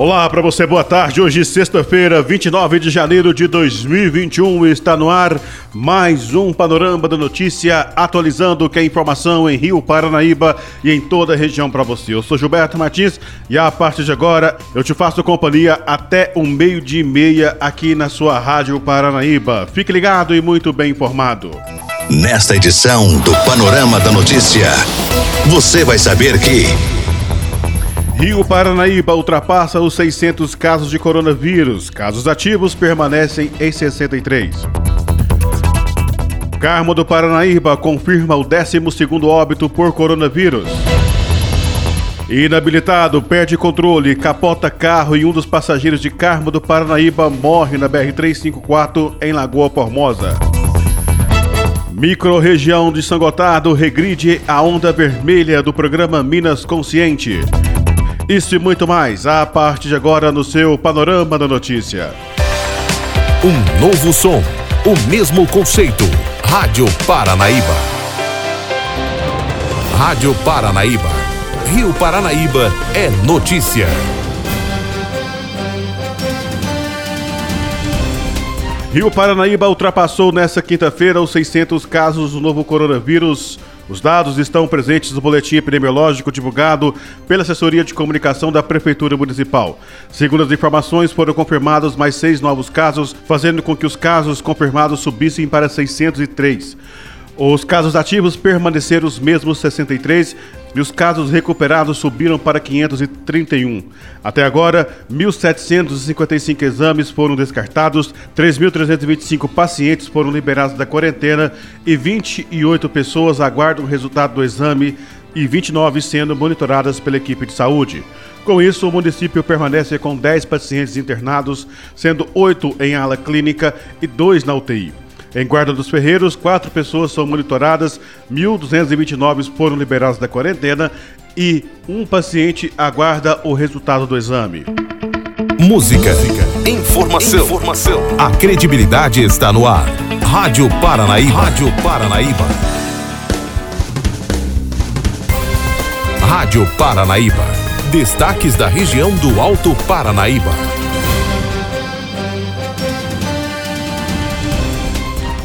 Olá para você, boa tarde. Hoje, sexta-feira, 29 de janeiro de 2021, está no ar mais um Panorama da Notícia, atualizando que é informação em Rio Paranaíba e em toda a região para você. Eu sou Gilberto Martins e a partir de agora eu te faço companhia até o meio-dia e meia aqui na sua Rádio Paranaíba. Fique ligado e muito bem informado. Nesta edição do Panorama da Notícia, você vai saber que. Rio Paranaíba ultrapassa os 600 casos de coronavírus. Casos ativos permanecem em 63. Carmo do Paranaíba confirma o 12º óbito por coronavírus. Inabilitado, perde controle, capota carro e um dos passageiros de Carmo do Paranaíba morre na BR-354 em Lagoa Formosa. Microrregião de São Gotardo regride a onda vermelha do programa Minas Consciente. Isso e muito mais a partir de agora no seu Panorama da Notícia. Um novo som, o mesmo conceito. Rádio Paranaíba. Rádio Paranaíba. Rio Paranaíba é notícia. Rio Paranaíba ultrapassou nesta quinta-feira os 600 casos do novo coronavírus os dados estão presentes no boletim epidemiológico divulgado pela assessoria de comunicação da Prefeitura Municipal. Segundo as informações, foram confirmados mais seis novos casos, fazendo com que os casos confirmados subissem para 603. Os casos ativos permaneceram os mesmos 63 e os casos recuperados subiram para 531. Até agora, 1.755 exames foram descartados, 3.325 pacientes foram liberados da quarentena e 28 pessoas aguardam o resultado do exame e 29 sendo monitoradas pela equipe de saúde. Com isso, o município permanece com 10 pacientes internados, sendo 8 em ala clínica e 2 na UTI. Em Guarda dos Ferreiros, quatro pessoas são monitoradas, 1.229 foram liberadas da quarentena e um paciente aguarda o resultado do exame. Música, informação, informação. A credibilidade está no ar. Rádio Paranaíba. Rádio Paranaíba. Rádio Paranaíba. Destaques da região do Alto Paranaíba.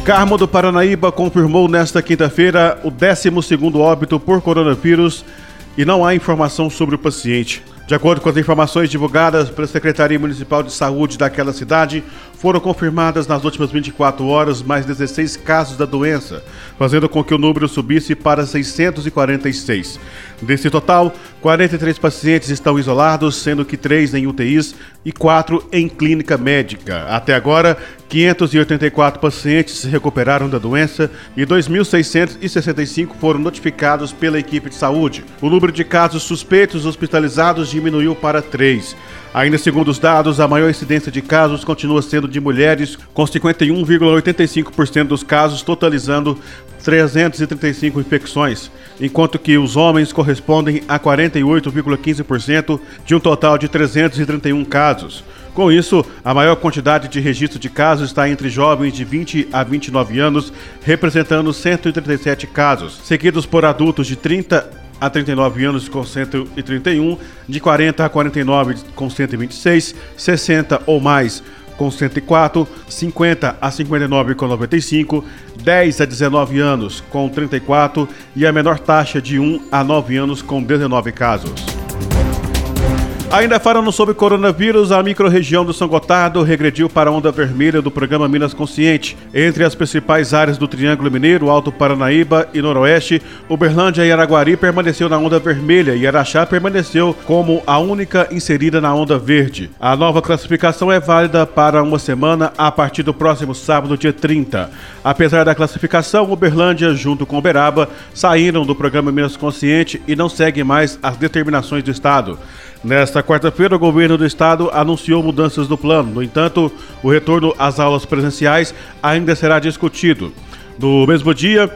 Carmo do Paranaíba confirmou nesta quinta-feira o 12º óbito por coronavírus e não há informação sobre o paciente. De acordo com as informações divulgadas pela Secretaria Municipal de Saúde daquela cidade, foram confirmadas nas últimas 24 horas mais 16 casos da doença, fazendo com que o número subisse para 646. Desse total, 43 pacientes estão isolados, sendo que 3 em UTIs e 4 em clínica médica. Até agora, 584 pacientes se recuperaram da doença e 2.665 foram notificados pela equipe de saúde. O número de casos suspeitos hospitalizados diminuiu para 3. Ainda segundo os dados, a maior incidência de casos continua sendo de mulheres, com 51,85% dos casos, totalizando 335 infecções, enquanto que os homens correspondem a 48,15% de um total de 331 casos. Com isso, a maior quantidade de registro de casos está entre jovens de 20 a 29 anos, representando 137 casos, seguidos por adultos de 30 a 39 anos com 131, de 40 a 49 com 126, 60 ou mais com 104, 50 a 59 com 95, 10 a 19 anos com 34 e a menor taxa de 1 a 9 anos com 19 casos. Ainda falando sobre coronavírus, a microrregião do São Gotardo regrediu para a onda vermelha do programa Minas Consciente. Entre as principais áreas do Triângulo Mineiro, Alto Paranaíba e Noroeste, Uberlândia e Araguari permaneceu na onda vermelha e Araxá permaneceu como a única inserida na onda verde. A nova classificação é válida para uma semana a partir do próximo sábado, dia 30. Apesar da classificação, Uberlândia, junto com Uberaba, saíram do programa Minas Consciente e não seguem mais as determinações do Estado. Nesta quarta-feira, o governo do estado anunciou mudanças do plano. No entanto, o retorno às aulas presenciais ainda será discutido. No mesmo dia,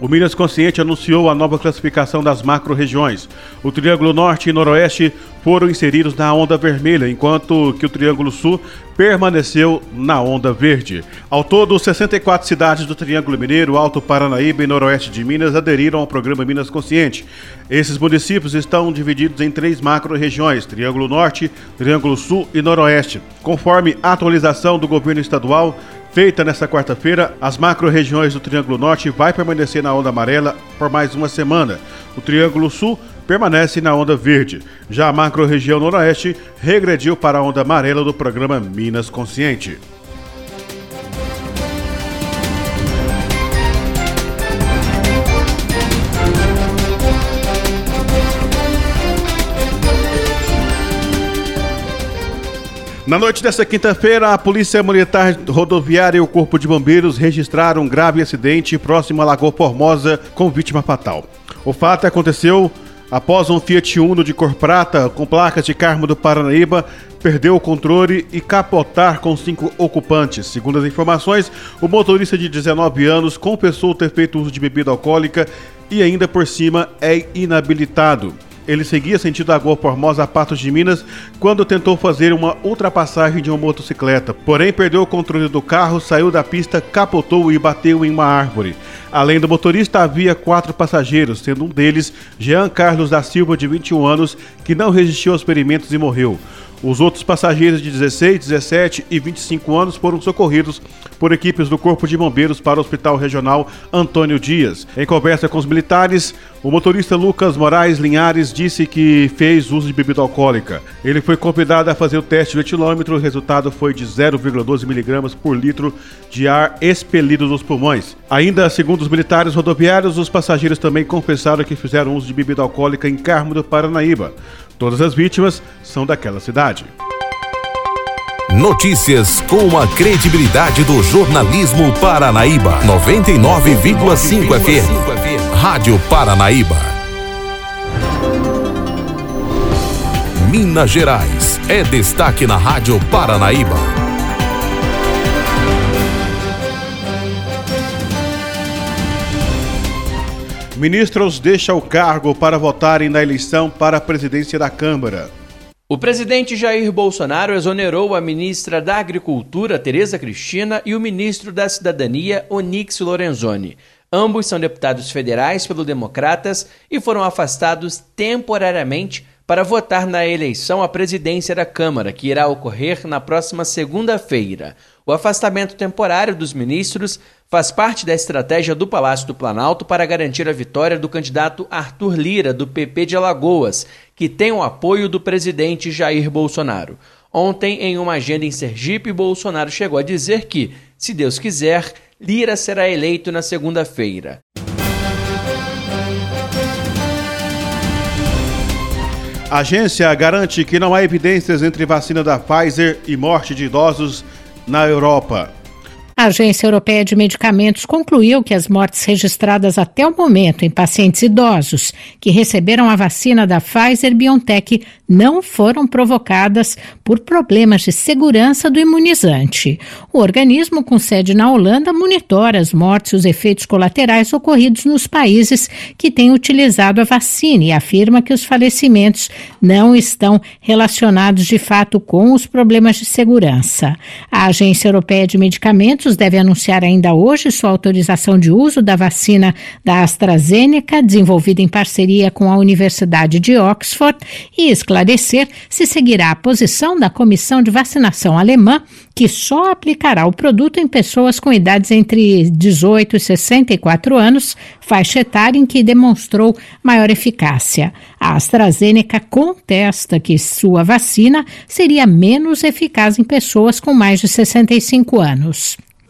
O Minas Consciente anunciou a nova classificação das macro-regiões. O Triângulo Norte e Noroeste foram inseridos na onda vermelha, enquanto que o Triângulo Sul permaneceu na onda verde. Ao todo, 64 cidades do Triângulo Mineiro, Alto Paranaíba e Noroeste de Minas aderiram ao programa Minas Consciente. Esses municípios estão divididos em três macro-regiões: Triângulo Norte, Triângulo Sul e Noroeste. Conforme a atualização do governo estadual, Feita nesta quarta-feira, as macro-regiões do Triângulo Norte vai permanecer na onda amarela por mais uma semana. O Triângulo Sul permanece na onda verde. Já a macro-região Noroeste regrediu para a onda amarela do programa Minas Consciente. Na noite desta quinta-feira, a Polícia Militar Rodoviária e o Corpo de Bombeiros registraram um grave acidente próximo à Lagoa Formosa com vítima fatal. O fato aconteceu após um Fiat Uno de cor prata com placas de Carmo do Paranaíba perdeu o controle e capotar com cinco ocupantes. Segundo as informações, o motorista de 19 anos confessou ter feito uso de bebida alcoólica e ainda por cima é inabilitado. Ele seguia sentido Lagoa Formosa a Patos de Minas quando tentou fazer uma ultrapassagem de uma motocicleta. Porém, perdeu o controle do carro, saiu da pista, capotou e bateu em uma árvore. Além do motorista, havia quatro passageiros, sendo um deles Jean Carlos da Silva, de 21 anos, que não resistiu aos experimentos e morreu. Os outros passageiros de 16, 17 e 25 anos foram socorridos por equipes do Corpo de Bombeiros para o Hospital Regional Antônio Dias. Em conversa com os militares, o motorista Lucas Moraes Linhares disse que fez uso de bebida alcoólica. Ele foi convidado a fazer o teste de etilômetro, o resultado foi de 0,12 miligramas por litro de ar expelido dos pulmões. Ainda segundo os militares rodoviários, os passageiros também confessaram que fizeram uso de bebida alcoólica em Carmo do Paranaíba. Todas as vítimas são daquela cidade. Notícias com a credibilidade do jornalismo Paranaíba. 99,5 FM. Rádio Paranaíba. Minas Gerais é destaque na Rádio Paranaíba. Ministros deixa o cargo para votarem na eleição para a presidência da Câmara. O presidente Jair Bolsonaro exonerou a ministra da Agricultura, Tereza Cristina, e o ministro da Cidadania, Onix Lorenzoni. Ambos são deputados federais pelo Democratas e foram afastados temporariamente para votar na eleição à presidência da Câmara, que irá ocorrer na próxima segunda-feira. O afastamento temporário dos ministros faz parte da estratégia do Palácio do Planalto para garantir a vitória do candidato Arthur Lira, do PP de Alagoas, que tem o apoio do presidente Jair Bolsonaro. Ontem, em uma agenda em Sergipe, Bolsonaro chegou a dizer que, se Deus quiser, Lira será eleito na segunda-feira. A agência garante que não há evidências entre vacina da Pfizer e morte de idosos na Europa. A Agência Europeia de Medicamentos concluiu que as mortes registradas até o momento em pacientes idosos que receberam a vacina da Pfizer BioNTech não foram provocadas por problemas de segurança do imunizante. O organismo, com sede na Holanda, monitora as mortes e os efeitos colaterais ocorridos nos países que têm utilizado a vacina e afirma que os falecimentos não estão relacionados de fato com os problemas de segurança. A Agência Europeia de Medicamentos deve anunciar ainda hoje sua autorização de uso da vacina da AstraZeneca, desenvolvida em parceria com a Universidade de Oxford, e esclarecer se seguirá a posição da Comissão de Vacinação Alemã, que só aplicará o produto em pessoas com idades entre 18 e 64 anos, faixa etária em que demonstrou maior eficácia. A AstraZeneca contesta que sua vacina seria menos eficaz em pessoas com mais de 65 anos.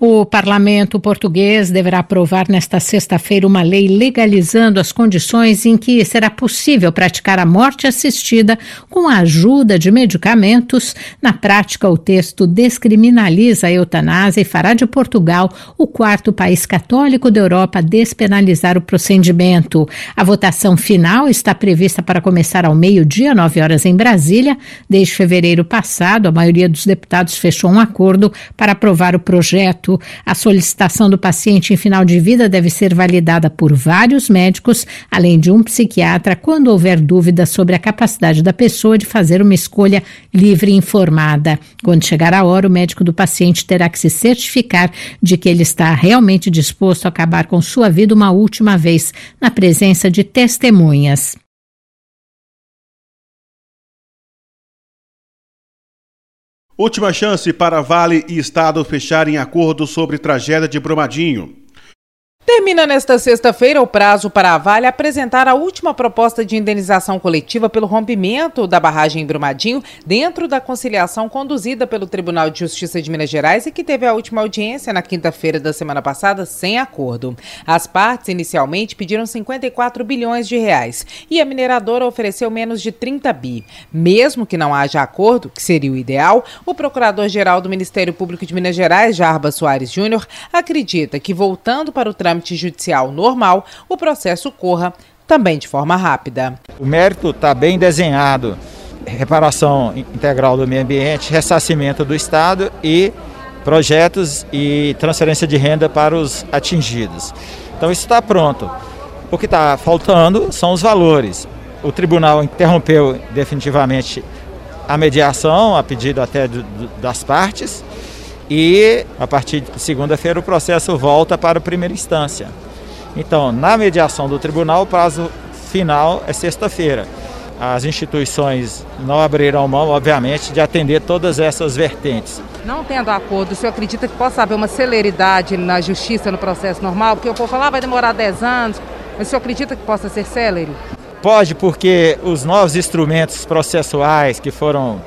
O parlamento português deverá aprovar nesta sexta-feira uma lei legalizando as condições em que será possível praticar a morte assistida com a ajuda de medicamentos. Na prática, o texto descriminaliza a eutanásia e fará de Portugal o quarto país católico da Europa a despenalizar o procedimento. A votação final está prevista para começar ao meio-dia, nove horas em Brasília. Desde fevereiro passado, a maioria dos deputados fechou um acordo para aprovar o projeto A solicitação do paciente em final de vida deve ser validada por vários médicos, além de um psiquiatra, quando houver dúvida sobre a capacidade da pessoa de fazer uma escolha livre e informada. Quando chegar a hora, o médico do paciente terá que se certificar de que ele está realmente disposto a acabar com sua vida uma última vez, na presença de testemunhas. Última chance para Vale e Estado fecharem acordo sobre tragédia de Brumadinho. Termina nesta sexta-feira o prazo para a Vale apresentar a última proposta de indenização coletiva pelo rompimento da barragem em Brumadinho, dentro da conciliação conduzida pelo Tribunal de Justiça de Minas Gerais e que teve a última audiência na quinta-feira da semana passada sem acordo. As partes inicialmente pediram 54 bilhões de reais e a mineradora ofereceu menos de 30 bi. Mesmo que não haja acordo, que seria o ideal, o procurador-geral do Ministério Público de Minas Gerais, Jarba Soares Júnior, acredita que voltando para o trâmite trâmite judicial normal, o processo corra também de forma rápida. O mérito está bem desenhado: reparação integral do meio ambiente, ressarcimento do Estado e projetos e transferência de renda para os atingidos. Então isso está pronto. O que está faltando são os valores. O tribunal interrompeu definitivamente a mediação, a pedido até das partes, e a partir de segunda-feira o processo volta para a primeira instância. Então, na mediação do tribunal, o prazo final é sexta-feira. As instituições não abrirão mão, obviamente, de atender todas essas vertentes. Não tendo acordo, o senhor acredita que possa haver uma celeridade na justiça, no processo normal? Porque o povo fala, ah, vai demorar 10 anos, mas o senhor acredita que possa ser célere? Pode, porque os novos instrumentos processuais que foram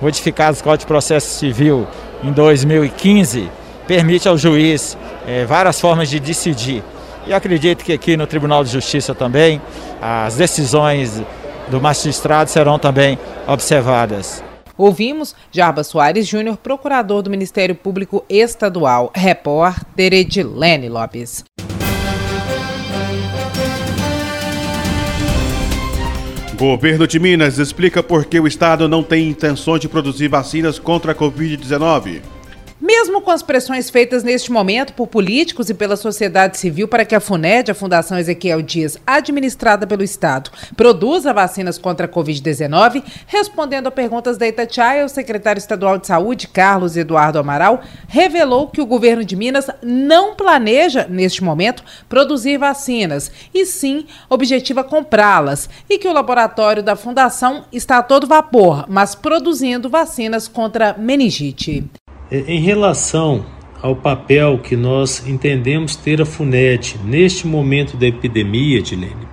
modificados no Código de Processo Civil em 2015 permite ao juiz é, várias formas de decidir. E acredito que aqui no Tribunal de Justiça também as decisões do magistrado serão também observadas. Ouvimos Jarba Soares Júnior, procurador do Ministério Público Estadual, repórter Edilene Lopes. Governo de Minas explica por que o estado não tem intenções de produzir vacinas contra a Covid-19. Mesmo com as pressões feitas neste momento por políticos e pela sociedade civil para que a FUNED, a Fundação Ezequiel Dias, administrada pelo Estado, produza vacinas contra a Covid-19, respondendo a perguntas da Itatiaia, o secretário estadual de Saúde, Carlos Eduardo Amaral, revelou que o governo de Minas não planeja, neste momento, produzir vacinas, e sim objetiva comprá-las, e que o laboratório da Fundação está a todo vapor, mas produzindo vacinas contra meningite. É, em relação ao papel que nós entendemos ter a FUNED neste momento da epidemia, Dilene,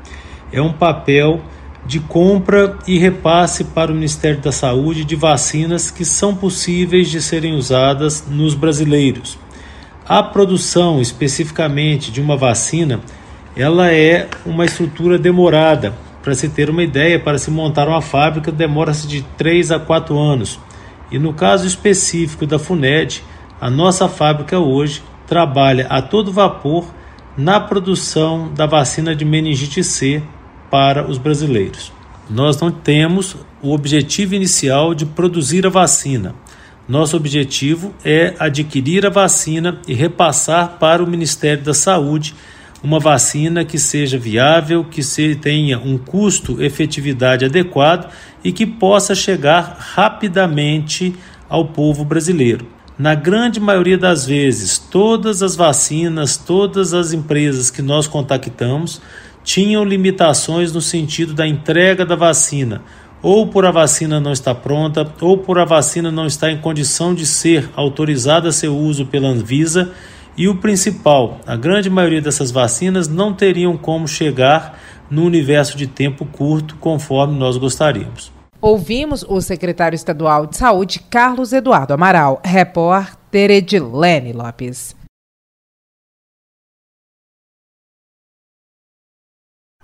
é um papel de compra e repasse para o Ministério da Saúde de vacinas que são possíveis de serem usadas nos brasileiros. A produção especificamente de uma vacina, ela é uma estrutura demorada. Para se ter uma ideia, para se montar uma fábrica demora-se de 3 a 4 anos. E no caso específico da FUNED, a nossa fábrica hoje trabalha a todo vapor na produção da vacina de meningite C para os brasileiros. Nós não temos o objetivo inicial de produzir a vacina. Nosso objetivo é adquirir a vacina e repassar para o Ministério da Saúde uma vacina que seja viável, que se tenha um custo-efetividade adequado e que possa chegar rapidamente ao povo brasileiro. Na grande maioria das vezes, todas as vacinas, todas as empresas que nós contactamos tinham limitações no sentido da entrega da vacina, ou por a vacina não estar pronta, ou por a vacina não estar em condição de ser autorizada a seu uso pela Anvisa e o principal, a grande maioria dessas vacinas não teriam como chegar no universo de tempo curto conforme nós gostaríamos. Ouvimos o secretário estadual de Saúde, Carlos Eduardo Amaral, repórter Edilene Lopes.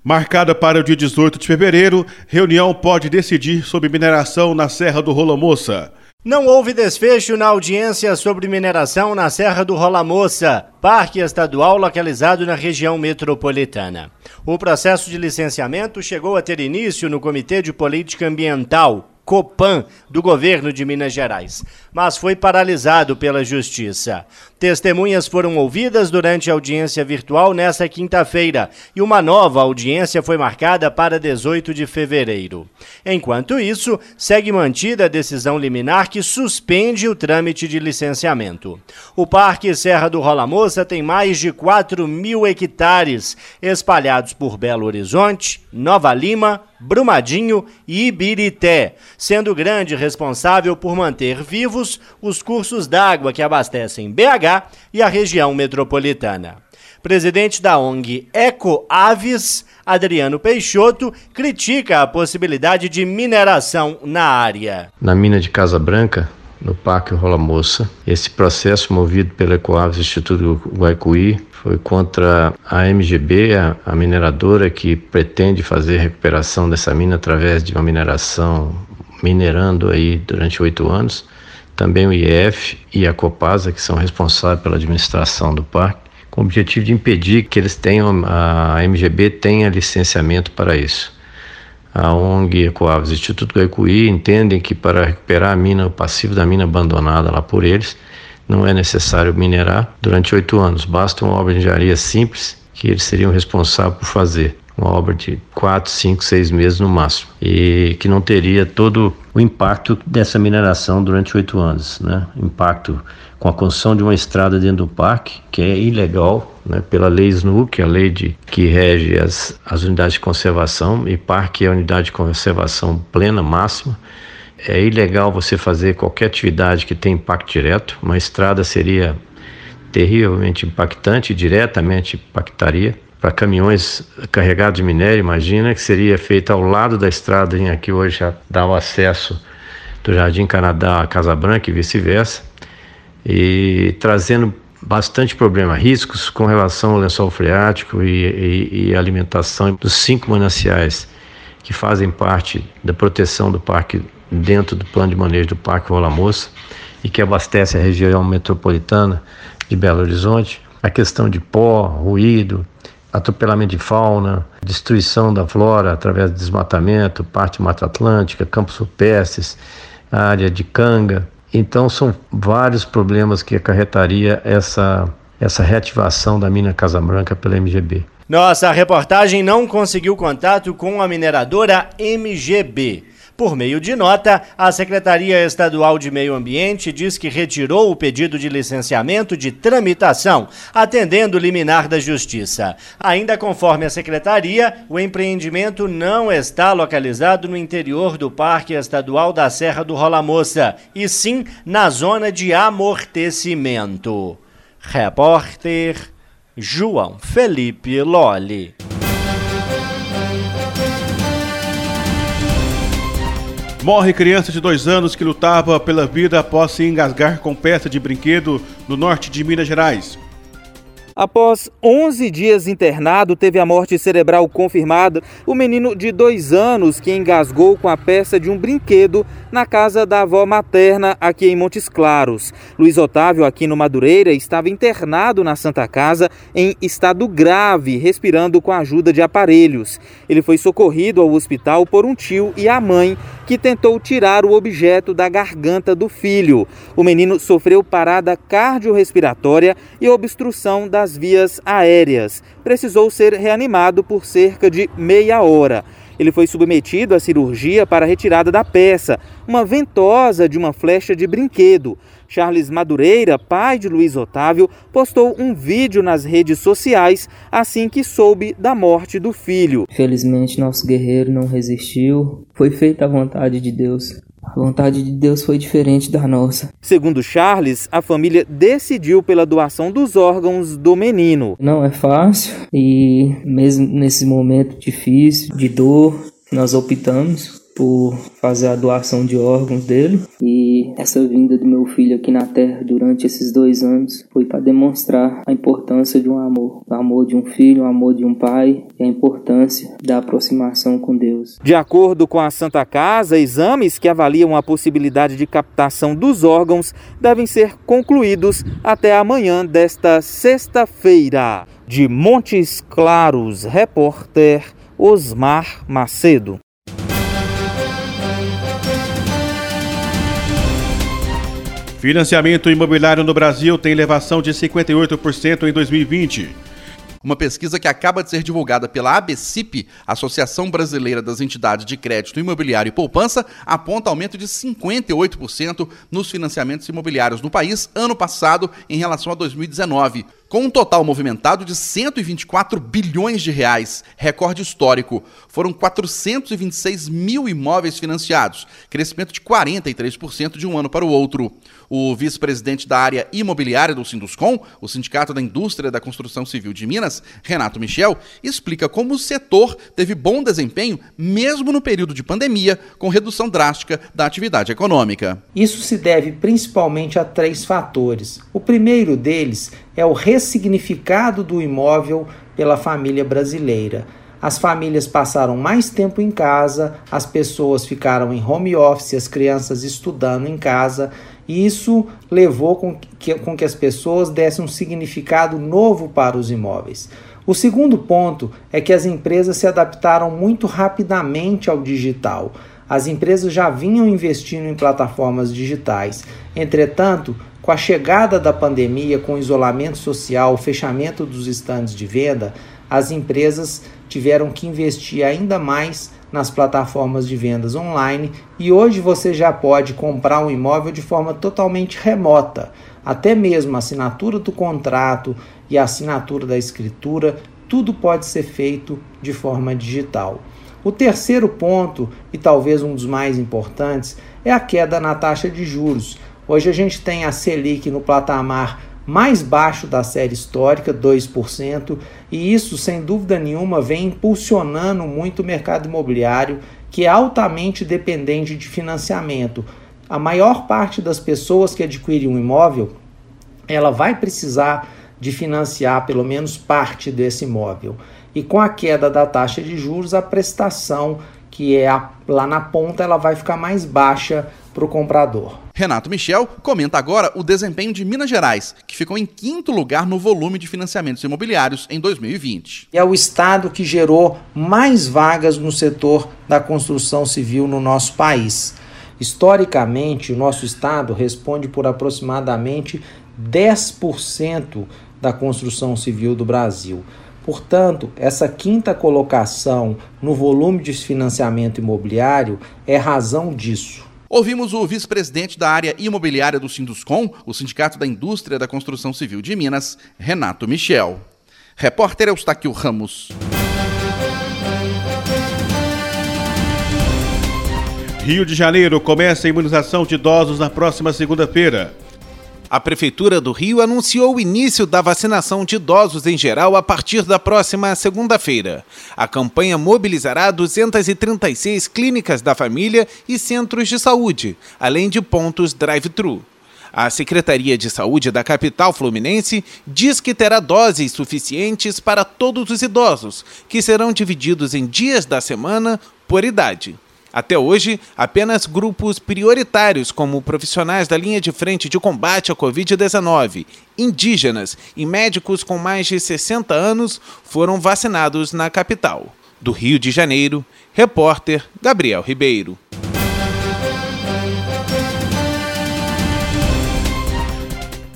Marcada para o dia 18 de fevereiro, reunião pode decidir sobre mineração na Serra do Rola Moça. Não houve desfecho na audiência sobre mineração na Serra do Rola Moça, parque estadual localizado na região metropolitana. O processo de licenciamento chegou a ter início no Comitê de Política Ambiental, Copan do governo de Minas Gerais, mas foi paralisado pela Justiça. Testemunhas foram ouvidas durante a audiência virtual nesta quinta-feira e uma nova audiência foi marcada para 18 de fevereiro. Enquanto isso, segue mantida a decisão liminar que suspende o trâmite de licenciamento. O Parque Serra do Rola Moça tem mais de 4 mil hectares espalhados por Belo Horizonte, Nova Lima, Brumadinho e Ibirité, sendo grande responsável por manter vivos os cursos d'água que abastecem BH e a região metropolitana. Presidente da ONG Eco Aves, Adriano Peixoto, critica a possibilidade de mineração na área. Na mina de Casa Branca, no Parque Rola Moça, esse processo movido pelo Ecoaves Instituto Guaicuí foi contra a MGB, a, mineradora que pretende fazer recuperação dessa mina através de uma mineração minerando aí durante oito anos. Também o IF e a Copasa, que são responsáveis pela administração do parque, com o objetivo de impedir que eles tenham, a MGB tenha licenciamento para isso. A ONG Ecoaves e Instituto Guaicuí entendem que para recuperar a mina, o passivo da mina abandonada lá por eles, não é necessário minerar durante oito anos, basta uma obra de engenharia simples que eles seriam responsáveis por fazer. Uma obra de quatro, cinco, seis meses no máximo. E que não teria todo o impacto dessa mineração durante oito anos. Né? Impacto com a construção de uma estrada dentro do parque, que é ilegal né, pela lei SNU, que é a lei de, que rege as, as unidades de conservação, e parque é a unidade de conservação plena, máxima é ilegal você fazer qualquer atividade que tenha impacto direto. Uma estrada seria terrivelmente impactante, diretamente impactaria. Para caminhões carregados de minério, imagina que seria feita ao lado da estrada em aqui hoje já dá o acesso do Jardim Canadá à Casa Branca e vice-versa, e trazendo bastante problema, riscos com relação ao lençol freático e, e, e alimentação dos cinco mananciais que fazem parte da proteção do Parque dentro do plano de manejo do Parque Rola Moça e que abastece a região metropolitana de Belo Horizonte. A questão de pó, ruído, atropelamento de fauna, destruição da flora através de desmatamento, parte Mata Atlântica, campos rupestres, área de canga. Então são vários problemas que acarretaria essa, essa reativação da mina Casa Branca pela MGB. Nossa reportagem não conseguiu contato com a mineradora MGB. Por meio de nota, a Secretaria Estadual de Meio Ambiente diz que retirou o pedido de licenciamento de tramitação, atendendo o liminar da Justiça. Ainda conforme a Secretaria, o empreendimento não está localizado no interior do Parque Estadual da Serra do Rola Moça, e sim na zona de amortecimento. Repórter João Felipe Lolli. Morre criança de dois anos que lutava pela vida após se engasgar com peça de brinquedo no norte de Minas Gerais. Após 11 dias internado, teve a morte cerebral confirmada o menino de dois anos que engasgou com a peça de um brinquedo na casa da avó materna aqui em Montes Claros. Luiz Otávio, aqui no Madureira, estava internado na Santa Casa em estado grave, respirando com a ajuda de aparelhos. Ele foi socorrido ao hospital por um tio e a mãe, que tentou tirar o objeto da garganta do filho. O menino sofreu parada cardiorrespiratória e obstrução da das vias aéreas. Precisou ser reanimado por cerca de meia hora. Ele foi submetido à cirurgia para a retirada da peça, uma ventosa de uma flecha de brinquedo. Charles Madureira, pai de Luiz Otávio, postou um vídeo nas redes sociais assim que soube da morte do filho. Felizmente, nosso guerreiro não resistiu. Foi feita a vontade de Deus. A vontade de Deus foi diferente da nossa. Segundo Charles, a família decidiu pela doação dos órgãos do menino. Não é fácil e mesmo nesse momento difícil, de dor, nós optamos por fazer a doação de órgãos dele e essa vinda do meu filho aqui na Terra durante esses dois anos foi para demonstrar a importância de um amor, o amor de um filho, o amor de um pai e a importância da aproximação com Deus. De acordo com a Santa Casa, exames que avaliam a possibilidade de captação dos órgãos devem ser concluídos até amanhã desta sexta-feira. De Montes Claros, repórter Osmar Macedo. Financiamento imobiliário no Brasil tem elevação de 58% em 2020. Uma pesquisa que acaba de ser divulgada pela ABCIP, Associação Brasileira das Entidades de Crédito Imobiliário e Poupança, aponta aumento de 58% nos financiamentos imobiliários no país ano passado em relação a 2019 com um total movimentado de 124 bilhões de reais, recorde histórico. Foram 426 mil imóveis financiados, crescimento de 43% de um ano para o outro. O vice-presidente da área imobiliária do Sinduscom, o Sindicato da Indústria da Construção Civil de Minas, Renato Michel, explica como o setor teve bom desempenho mesmo no período de pandemia, com redução drástica da atividade econômica. Isso se deve principalmente a três fatores. O primeiro deles é o ressignificado do imóvel pela família brasileira. As famílias passaram mais tempo em casa, as pessoas ficaram em home office, as crianças estudando em casa, e isso levou com que, com que as pessoas dessem um significado novo para os imóveis. O segundo ponto é que as empresas se adaptaram muito rapidamente ao digital. As empresas já vinham investindo em plataformas digitais. Entretanto, com a chegada da pandemia, com o isolamento social, o fechamento dos estandes de venda, as empresas tiveram que investir ainda mais nas plataformas de vendas online e hoje você já pode comprar um imóvel de forma totalmente remota. Até mesmo a assinatura do contrato e a assinatura da escritura, tudo pode ser feito de forma digital. O terceiro ponto, e talvez um dos mais importantes, é a queda na taxa de juros. Hoje a gente tem a Selic no patamar mais baixo da série histórica, 2%, e isso, sem dúvida nenhuma, vem impulsionando muito o mercado imobiliário, que é altamente dependente de financiamento. A maior parte das pessoas que adquirem um imóvel, ela vai precisar de financiar pelo menos parte desse imóvel. E com a queda da taxa de juros, a prestação que é a, lá na ponta, ela vai ficar mais baixa para o comprador. Renato Michel comenta agora o desempenho de Minas Gerais, que ficou em quinto lugar no volume de financiamentos imobiliários em 2020. É o estado que gerou mais vagas no setor da construção civil no nosso país. Historicamente, o nosso estado responde por aproximadamente 10% da construção civil do Brasil. Portanto, essa quinta colocação no volume de financiamento imobiliário é razão disso. Ouvimos o vice-presidente da área imobiliária do Sinduscom, o Sindicato da Indústria da Construção Civil de Minas, Renato Michel. Repórter Eustáquio Ramos. Rio de Janeiro começa a imunização de idosos na próxima segunda-feira. A Prefeitura do Rio anunciou o início da vacinação de idosos em geral a partir da próxima segunda-feira. A campanha mobilizará 236 clínicas da família e centros de saúde, além de pontos drive-thru. A Secretaria de Saúde da capital fluminense diz que terá doses suficientes para todos os idosos, que serão divididos em dias da semana por idade. Até hoje, apenas grupos prioritários, como profissionais da linha de frente de combate à Covid-19, indígenas e médicos com mais de 60 anos, foram vacinados na capital. Do Rio de Janeiro, repórter Gabriel Ribeiro.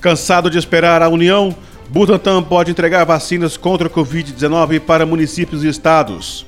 Cansado de esperar a União, Butantan pode entregar vacinas contra a Covid-19 para municípios e estados.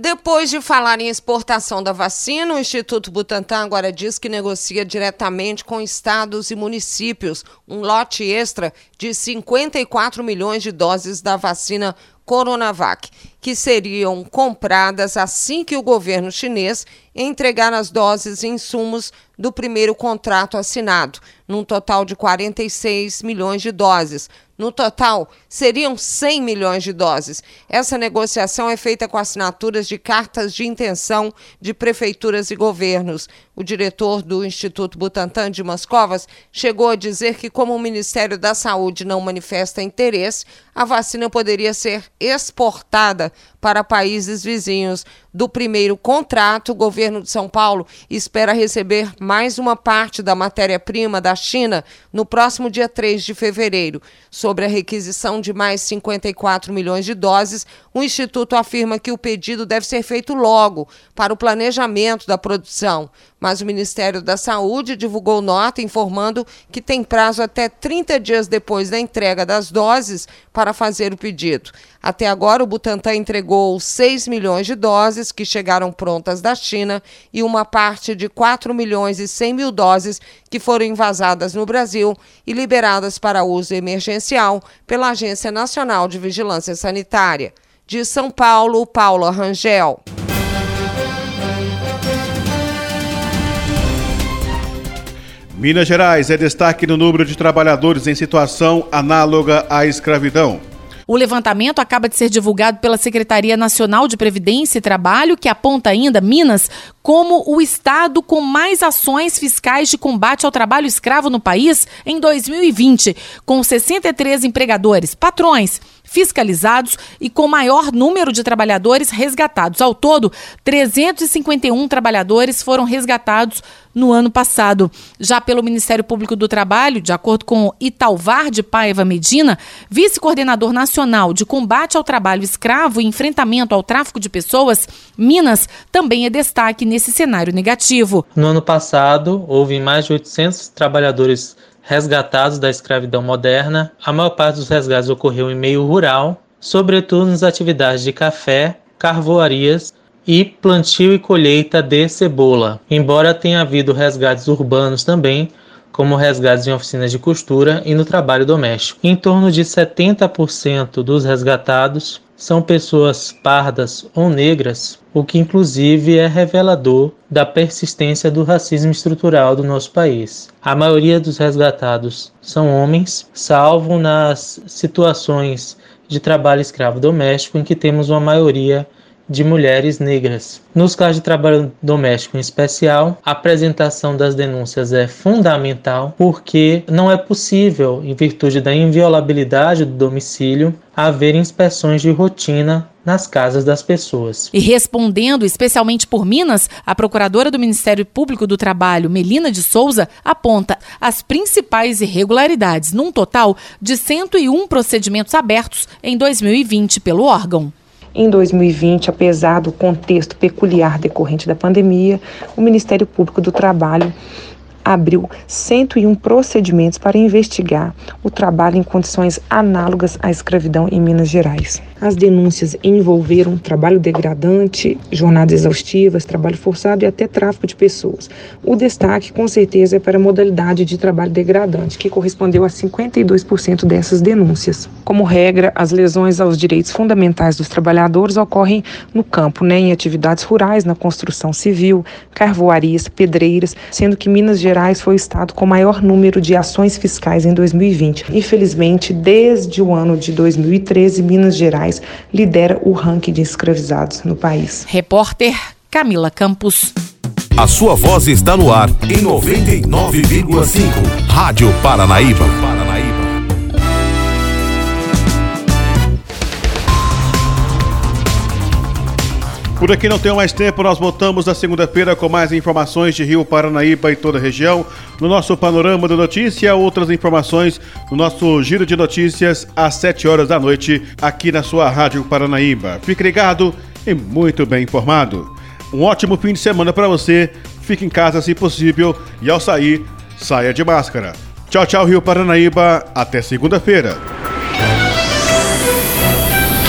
Depois de falar em exportação da vacina, o Instituto Butantan agora diz que negocia diretamente com estados e municípios. Um lote extra de 54 milhões de doses da vacina Coronavac, que seriam compradas assim que o governo chinês entregar as doses e insumos do primeiro contrato assinado, num total de 46 milhões de doses, no total, seriam 100 milhões de doses. Essa negociação é feita com assinaturas de cartas de intenção de prefeituras e governos. O diretor do Instituto Butantan de Moscovas chegou a dizer que, como o Ministério da Saúde não manifesta interesse, a vacina poderia ser exportada para países vizinhos. Do primeiro contrato, o governo de São Paulo espera receber mais uma parte da matéria-prima da China no próximo dia 3 de fevereiro. Sobre a requisição de mais 54 milhões de doses, o Instituto afirma que o pedido deve ser feito logo para o planejamento da produção. Mas o Ministério da Saúde divulgou nota informando que tem prazo até 30 dias depois da entrega das doses para fazer o pedido. Até agora, o Butantan entregou 6 milhões de doses que chegaram prontas da China e uma parte de 4 milhões e 100 mil doses que foram invasadas no Brasil e liberadas para uso emergencial pela Agência Nacional de Vigilância Sanitária. De São Paulo, Paula Rangel. Minas Gerais é destaque no número de trabalhadores em situação análoga à escravidão. O levantamento acaba de ser divulgado pela Secretaria Nacional de Previdência e Trabalho, que aponta ainda Minas como o estado com mais ações fiscais de combate ao trabalho escravo no país em 2020, com 63 empregadores, patrões fiscalizados e com maior número de trabalhadores resgatados. Ao todo, 351 trabalhadores foram resgatados no ano passado. Já pelo Ministério Público do Trabalho, de acordo com Italvar de Paiva Medina, vice-coordenador nacional de combate ao trabalho escravo e enfrentamento ao tráfico de pessoas, Minas também é destaque nesse cenário negativo. No ano passado, houve mais de 800 trabalhadores resgatados da escravidão moderna, a maior parte dos resgates ocorreu em meio rural, sobretudo nas atividades de café, carvoarias e plantio e colheita de cebola. Embora tenha havido resgates urbanos também, como resgates em oficinas de costura e no trabalho doméstico. Em torno de 70% dos resgatados são pessoas pardas ou negras, o que inclusive é revelador da persistência do racismo estrutural do nosso país. A maioria dos resgatados são homens, salvo nas situações de trabalho escravo doméstico em que temos uma maioria de mulheres negras. Nos casos de trabalho doméstico em especial, a apresentação das denúncias é fundamental porque não é possível, em virtude da inviolabilidade do domicílio, haver inspeções de rotina nas casas das pessoas. E respondendo especialmente por Minas, a procuradora do Ministério Público do Trabalho, Melina de Souza, aponta as principais irregularidades, num total de 101 procedimentos abertos em 2020 pelo órgão. Em 2020, apesar do contexto peculiar decorrente da pandemia, o Ministério Público do Trabalho abriu 101 procedimentos para investigar o trabalho em condições análogas à escravidão em Minas Gerais. As denúncias envolveram trabalho degradante, jornadas exaustivas, trabalho forçado e até tráfico de pessoas. O destaque, com certeza, é para a modalidade de trabalho degradante, que correspondeu a 52% dessas denúncias. Como regra, as lesões aos direitos fundamentais dos trabalhadores ocorrem no campo, né, em atividades rurais, na construção civil, carvoarias, pedreiras, sendo que Minas Gerais foi o estado com maior número de ações fiscais em 2020. Infelizmente, desde o ano de 2013, Minas Gerais lidera o ranking de escravizados no país. Repórter Camila Campos. A sua voz está no ar em 99,5. Rádio Paranaíba. Por aqui não tenho mais tempo, nós voltamos na segunda-feira com mais informações de Rio Paranaíba e toda a região. No nosso panorama da notícia, outras informações no nosso giro de notícias às 7 horas da noite, aqui na sua Rádio Paranaíba. Fique ligado e muito bem informado. Um ótimo fim de semana para você. Fique em casa se possível e ao sair, saia de máscara. Tchau, tchau, Rio Paranaíba. Até segunda-feira.